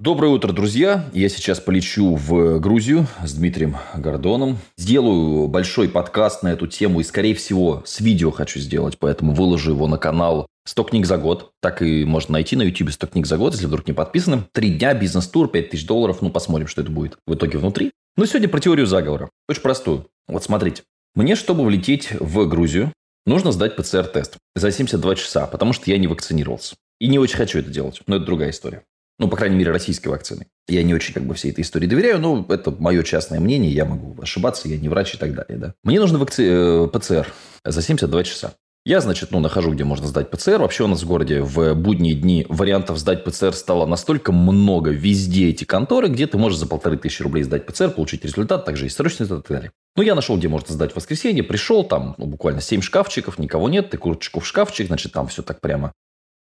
Доброе утро, друзья! Я сейчас полечу в Грузию с Дмитрием Гордоном. Сделаю большой подкаст на эту тему и, скорее всего, с видео хочу сделать, поэтому выложу его на канал 100 книг за год. Так и можно найти на YouTube 100 книг за год, если вдруг не подписаны. Три дня, бизнес-тур, 5000 долларов. Ну, посмотрим, что это будет в итоге внутри. Но сегодня про теорию заговора. Очень простую. Вот смотрите. Мне, чтобы влететь в Грузию, нужно сдать ПЦР-тест за 72 часа, потому что я не вакцинировался. И не очень хочу это делать, но это другая история. Ну, по крайней мере, российской вакцины. Я не очень как бы всей этой истории доверяю, но это мое частное мнение, я могу ошибаться, я не врач и так далее. Да? Мне нужно вакци... Э, ПЦР за 72 часа. Я, значит, ну, нахожу, где можно сдать ПЦР. Вообще у нас в городе в будние дни вариантов сдать ПЦР стало настолько много везде эти конторы, где ты можешь за полторы тысячи рублей сдать ПЦР, получить результат, также и срочный результат и так далее. Ну, я нашел, где можно сдать в воскресенье, пришел, там ну, буквально 7 шкафчиков, никого нет, ты курочку в шкафчик, значит, там все так прямо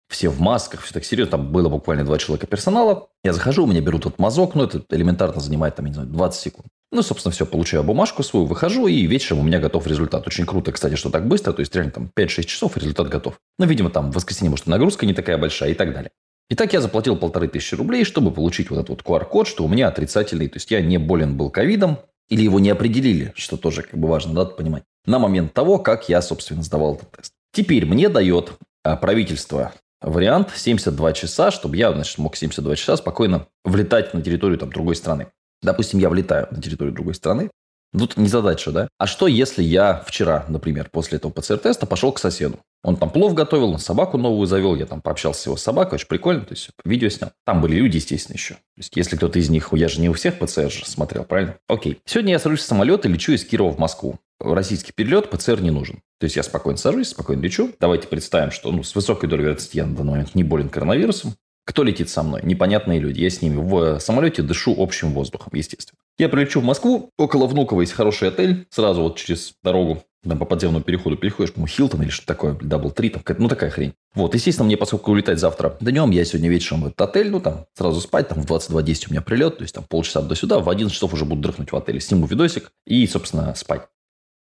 все в масках, все так серьезно. Там было буквально два человека персонала. Я захожу, у меня берут этот мазок, ну, это элементарно занимает, там, не знаю, 20 секунд. Ну, собственно, все, получаю бумажку свою, выхожу, и вечером у меня готов результат. Очень круто, кстати, что так быстро, то есть реально там 5-6 часов, результат готов. Ну, видимо, там в воскресенье, может, нагрузка не такая большая и так далее. Итак, я заплатил полторы тысячи рублей, чтобы получить вот этот вот QR-код, что у меня отрицательный, то есть я не болен был ковидом, или его не определили, что тоже как бы важно, надо понимать, на момент того, как я, собственно, сдавал этот тест. Теперь мне дает а, правительство вариант 72 часа, чтобы я, значит, мог 72 часа спокойно влетать на территорию там, другой страны. Допустим, я влетаю на территорию другой страны. Тут не задача, да? А что, если я вчера, например, после этого ПЦР-теста пошел к соседу? Он там плов готовил, он собаку новую завел, я там пообщался с его собакой, очень прикольно, то есть видео снял. Там были люди, естественно, еще. То есть если кто-то из них, я же не у всех ПЦР же смотрел, правильно? Окей. Сегодня я сажусь в самолет и лечу из Кирова в Москву. Российский перелет, ПЦР не нужен. То есть я спокойно сажусь, спокойно лечу. Давайте представим, что ну, с высокой долей вероятности я на данный момент не болен коронавирусом. Кто летит со мной? Непонятные люди. Я с ними в самолете дышу общим воздухом, естественно. Я прилечу в Москву. Около Внуково есть хороший отель. Сразу вот через дорогу там по подземному переходу переходишь, по-моему, Хилтон или что такое, DoubleTree, там, ну такая хрень. Вот, естественно, мне, поскольку улетать завтра днем, я сегодня вечером в этот отель, ну там, сразу спать, там в 22.10 у меня прилет, то есть там полчаса туда-сюда, в 11 часов уже буду дрыхнуть в отеле, сниму видосик и, собственно, спать.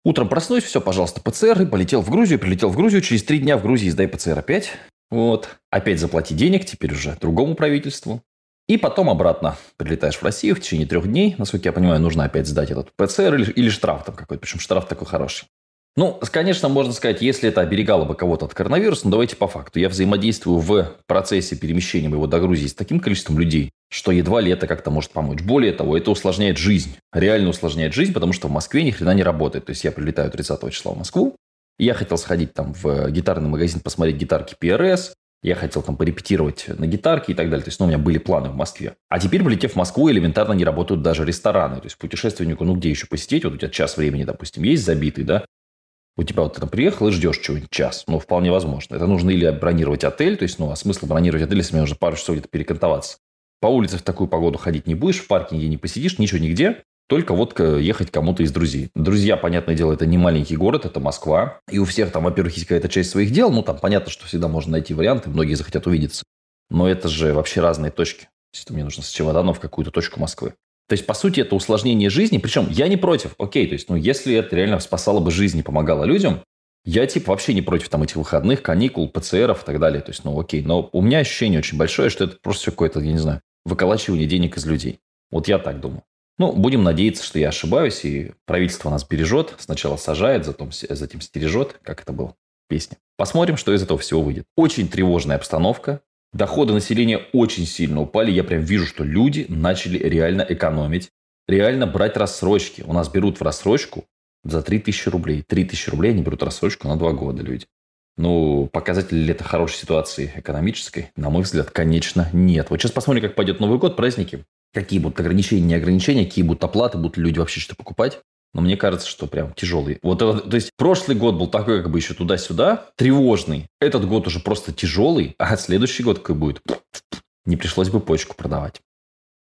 Утром проснусь, все, пожалуйста, ПЦР, и полетел в Грузию, прилетел в Грузию, через три дня в Грузии сдай ПЦР опять. Вот. Опять заплати денег, теперь уже другому правительству. И потом обратно прилетаешь в Россию в течение трех дней. Насколько я понимаю, нужно опять сдать этот ПЦР или, или штраф там какой-то. Причем штраф такой хороший. Ну, конечно, можно сказать, если это оберегало бы кого-то от коронавируса, но давайте по факту. Я взаимодействую в процессе перемещения моего до Грузии с таким количеством людей, что едва ли это как-то может помочь. Более того, это усложняет жизнь. Реально усложняет жизнь, потому что в Москве ни хрена не работает. То есть я прилетаю 30 числа в Москву, я хотел сходить там в гитарный магазин, посмотреть гитарки PRS, я хотел там порепетировать на гитарке и так далее. То есть, ну, у меня были планы в Москве. А теперь, полетев в Москву, элементарно не работают даже рестораны. То есть, путешественнику, ну, где еще посетить? Вот у тебя час времени, допустим, есть забитый, да? У тебя вот ты там приехал и ждешь чего-нибудь час. Ну, вполне возможно. Это нужно или бронировать отель, то есть, ну, а смысл бронировать отель, если мне нужно пару часов где-то перекантоваться. По улице в такую погоду ходить не будешь, в паркинге не посидишь, ничего нигде. Только вот ехать кому-то из друзей. Друзья, понятное дело, это не маленький город, это Москва. И у всех там, во-первых, есть какая-то часть своих дел. Ну, там понятно, что всегда можно найти варианты, многие захотят увидеться. Но это же вообще разные точки. То есть, мне нужно с Чемодана в какую-то точку Москвы. То есть, по сути, это усложнение жизни. Причем я не против. Окей, то есть, ну, если это реально спасало бы жизнь и помогало людям, я, типа, вообще не против там этих выходных, каникул, ПЦРов и так далее. То есть, ну, окей. Но у меня ощущение очень большое, что это просто какое-то, я не знаю, выколачивание денег из людей. Вот я так думаю. Ну, будем надеяться, что я ошибаюсь, и правительство нас бережет. Сначала сажает, затем, затем стережет, как это было в песне. Посмотрим, что из этого всего выйдет. Очень тревожная обстановка. Доходы населения очень сильно упали. Я прям вижу, что люди начали реально экономить, реально брать рассрочки. У нас берут в рассрочку за 3000 рублей. 3000 рублей они берут рассрочку на 2 года люди. Ну, показатель ли это хорошей ситуации экономической? На мой взгляд, конечно, нет. Вот сейчас посмотрим, как пойдет Новый год, праздники. Какие будут ограничения, не ограничения, какие будут оплаты, будут ли люди вообще что-то покупать. Но мне кажется, что прям тяжелый. Вот, то есть прошлый год был такой, как бы еще туда-сюда, тревожный. Этот год уже просто тяжелый, а следующий год какой будет? Не пришлось бы почку продавать.